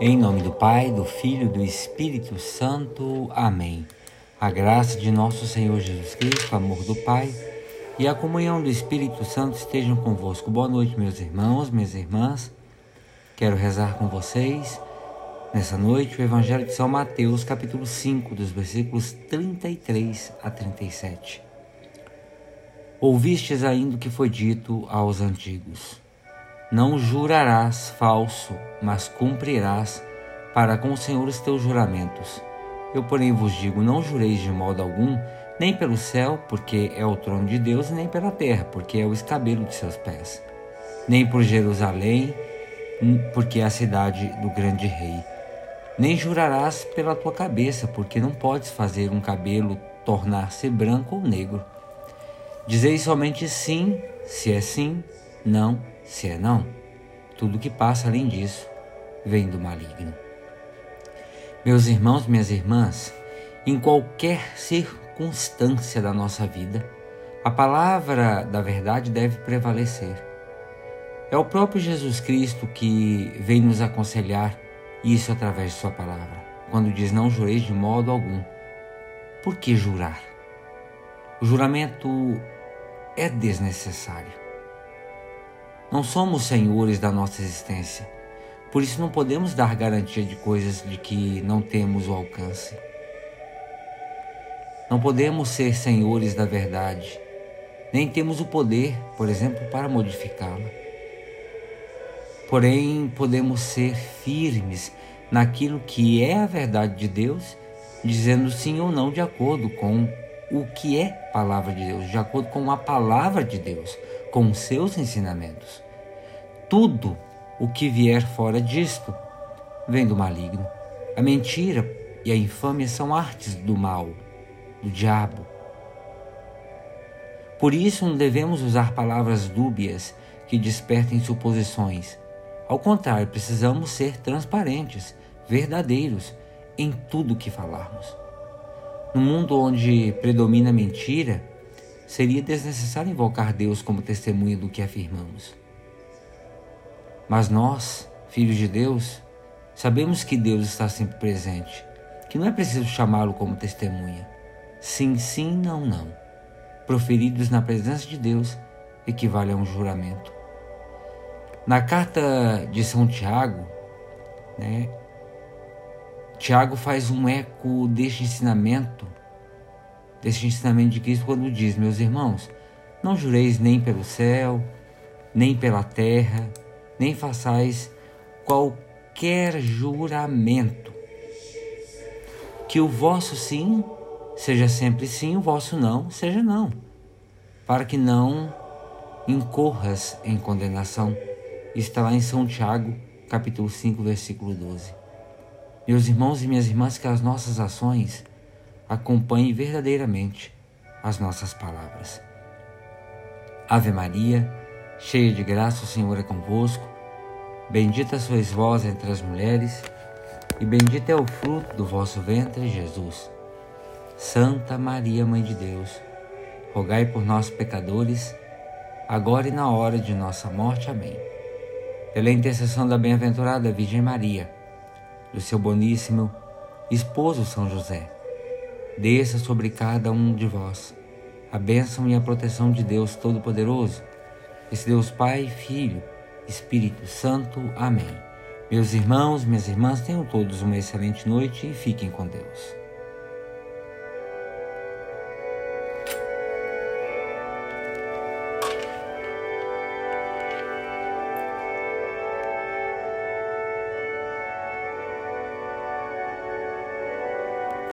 Em nome do Pai, do Filho e do Espírito Santo. Amém. A graça de nosso Senhor Jesus Cristo, o amor do Pai e a comunhão do Espírito Santo estejam convosco. Boa noite, meus irmãos, minhas irmãs. Quero rezar com vocês nessa noite o Evangelho de São Mateus, capítulo 5, dos versículos 33 a 37. Ouvistes ainda o que foi dito aos antigos não jurarás falso, mas cumprirás para com o Senhor os teus juramentos. Eu, porém, vos digo: não jureis de modo algum, nem pelo céu, porque é o trono de Deus, nem pela terra, porque é o escabelo de seus pés, nem por Jerusalém, porque é a cidade do grande rei. Nem jurarás pela tua cabeça, porque não podes fazer um cabelo tornar-se branco ou negro. Dizeis somente sim, se é sim, não, se é não, tudo que passa além disso vem do maligno. Meus irmãos, minhas irmãs, em qualquer circunstância da nossa vida, a palavra da verdade deve prevalecer. É o próprio Jesus Cristo que vem nos aconselhar isso através de Sua palavra, quando diz: Não jureis de modo algum. Por que jurar? O juramento é desnecessário. Não somos senhores da nossa existência. Por isso não podemos dar garantia de coisas de que não temos o alcance. Não podemos ser senhores da verdade, nem temos o poder, por exemplo, para modificá-la. Porém, podemos ser firmes naquilo que é a verdade de Deus, dizendo sim ou não de acordo com o que é palavra de Deus, de acordo com a palavra de Deus, com os seus ensinamentos. Tudo o que vier fora disto vem do maligno. A mentira e a infâmia são artes do mal, do diabo. Por isso não devemos usar palavras dúbias que despertem suposições. Ao contrário, precisamos ser transparentes, verdadeiros em tudo que falarmos. No mundo onde predomina a mentira, seria desnecessário invocar Deus como testemunha do que afirmamos. Mas nós, filhos de Deus, sabemos que Deus está sempre presente, que não é preciso chamá-lo como testemunha. Sim, sim, não, não. Proferidos na presença de Deus equivale a um juramento. Na carta de São Tiago, né, Tiago faz um eco deste ensinamento, deste ensinamento de Cristo, quando diz: Meus irmãos, não jureis nem pelo céu, nem pela terra, nem façais qualquer juramento. Que o vosso sim seja sempre sim, o vosso não seja não, para que não incorras em condenação. Está lá em São Tiago, capítulo 5, versículo 12. Meus irmãos e minhas irmãs, que as nossas ações acompanhem verdadeiramente as nossas palavras. Ave Maria, cheia de graça, o Senhor é convosco. Bendita sois vós entre as mulheres, e bendito é o fruto do vosso ventre, Jesus. Santa Maria, Mãe de Deus, rogai por nós, pecadores, agora e na hora de nossa morte. Amém. Pela intercessão da bem-aventurada Virgem Maria, do seu boníssimo esposo São José, desça sobre cada um de vós a bênção e a proteção de Deus Todo-Poderoso esse Deus Pai, Filho, Espírito Santo. Amém. Meus irmãos, minhas irmãs, tenham todos uma excelente noite e fiquem com Deus.